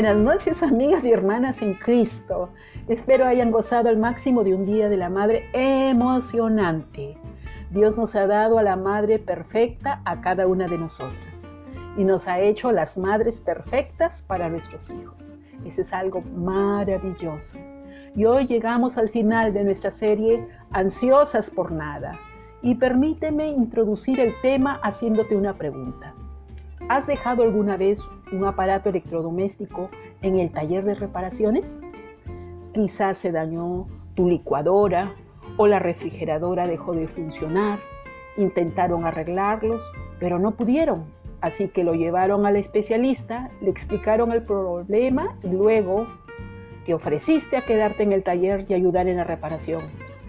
Buenas noches amigas y hermanas en Cristo. Espero hayan gozado al máximo de un día de la Madre emocionante. Dios nos ha dado a la Madre perfecta a cada una de nosotras y nos ha hecho las madres perfectas para nuestros hijos. Eso es algo maravilloso. Y hoy llegamos al final de nuestra serie Ansiosas por nada. Y permíteme introducir el tema haciéndote una pregunta. ¿Has dejado alguna vez un aparato electrodoméstico en el taller de reparaciones? Quizás se dañó tu licuadora o la refrigeradora dejó de funcionar. Intentaron arreglarlos, pero no pudieron. Así que lo llevaron al especialista, le explicaron el problema y luego te ofreciste a quedarte en el taller y ayudar en la reparación.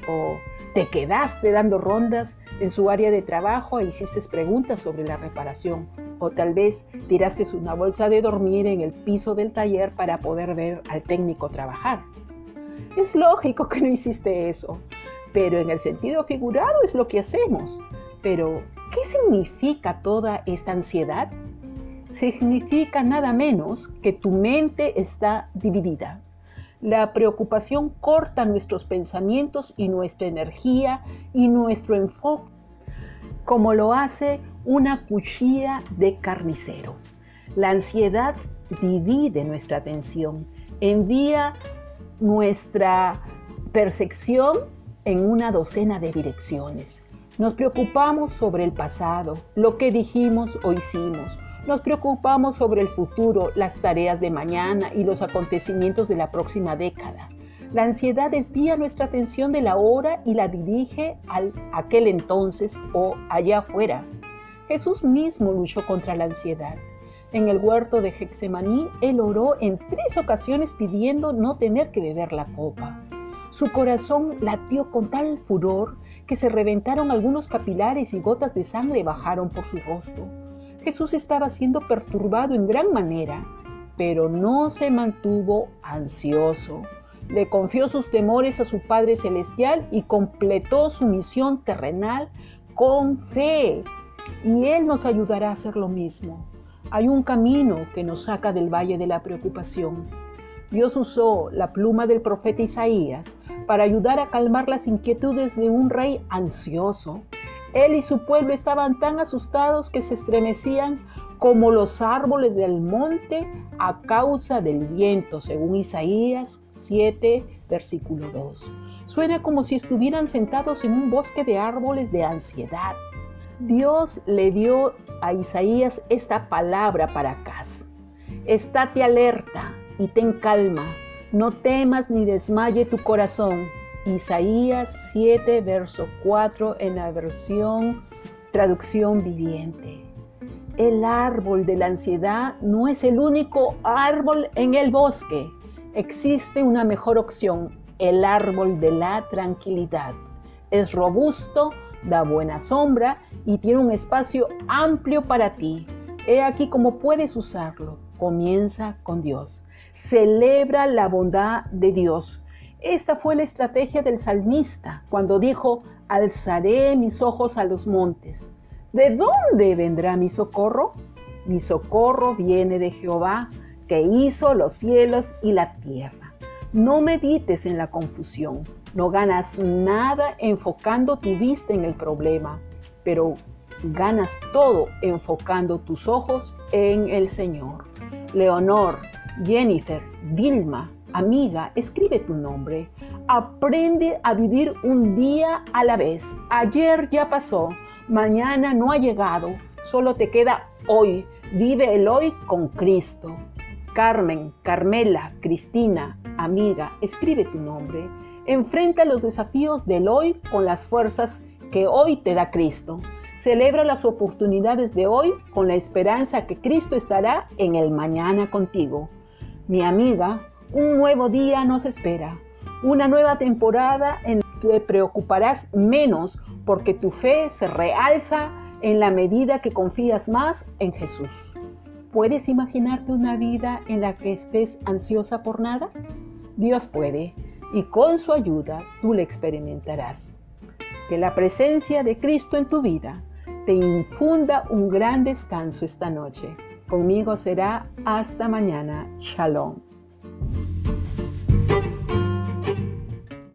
O te quedaste dando rondas en su área de trabajo e hiciste preguntas sobre la reparación o tal vez tiraste una bolsa de dormir en el piso del taller para poder ver al técnico trabajar. Es lógico que no hiciste eso, pero en el sentido figurado es lo que hacemos. Pero, ¿qué significa toda esta ansiedad? Significa nada menos que tu mente está dividida. La preocupación corta nuestros pensamientos y nuestra energía y nuestro enfoque como lo hace una cuchilla de carnicero. La ansiedad divide nuestra atención, envía nuestra percepción en una docena de direcciones. Nos preocupamos sobre el pasado, lo que dijimos o hicimos. Nos preocupamos sobre el futuro, las tareas de mañana y los acontecimientos de la próxima década. La ansiedad desvía nuestra atención de la hora y la dirige al aquel entonces o allá afuera. Jesús mismo luchó contra la ansiedad. En el huerto de Hexemaní, él oró en tres ocasiones pidiendo no tener que beber la copa. Su corazón latió con tal furor que se reventaron algunos capilares y gotas de sangre bajaron por su rostro. Jesús estaba siendo perturbado en gran manera, pero no se mantuvo ansioso le confió sus temores a su Padre Celestial y completó su misión terrenal con fe. Y Él nos ayudará a hacer lo mismo. Hay un camino que nos saca del valle de la preocupación. Dios usó la pluma del profeta Isaías para ayudar a calmar las inquietudes de un rey ansioso. Él y su pueblo estaban tan asustados que se estremecían como los árboles del monte a causa del viento, según Isaías 7, versículo 2. Suena como si estuvieran sentados en un bosque de árboles de ansiedad. Dios le dio a Isaías esta palabra para Acaz. Estate alerta y ten calma, no temas ni desmaye tu corazón. Isaías 7, verso 4 en la versión traducción viviente. El árbol de la ansiedad no es el único árbol en el bosque. Existe una mejor opción, el árbol de la tranquilidad. Es robusto, da buena sombra y tiene un espacio amplio para ti. He aquí cómo puedes usarlo. Comienza con Dios. Celebra la bondad de Dios. Esta fue la estrategia del salmista cuando dijo, alzaré mis ojos a los montes. ¿De dónde vendrá mi socorro? Mi socorro viene de Jehová, que hizo los cielos y la tierra. No medites en la confusión, no ganas nada enfocando tu vista en el problema, pero ganas todo enfocando tus ojos en el Señor. Leonor, Jennifer, Dilma, amiga, escribe tu nombre. Aprende a vivir un día a la vez. Ayer ya pasó Mañana no ha llegado, solo te queda hoy. Vive el hoy con Cristo. Carmen, Carmela, Cristina, amiga, escribe tu nombre. Enfrenta los desafíos del hoy con las fuerzas que hoy te da Cristo. Celebra las oportunidades de hoy con la esperanza que Cristo estará en el mañana contigo. Mi amiga, un nuevo día nos espera, una nueva temporada en te preocuparás menos porque tu fe se realza en la medida que confías más en Jesús. ¿Puedes imaginarte una vida en la que estés ansiosa por nada? Dios puede y con su ayuda tú la experimentarás. Que la presencia de Cristo en tu vida te infunda un gran descanso esta noche. Conmigo será hasta mañana. Shalom.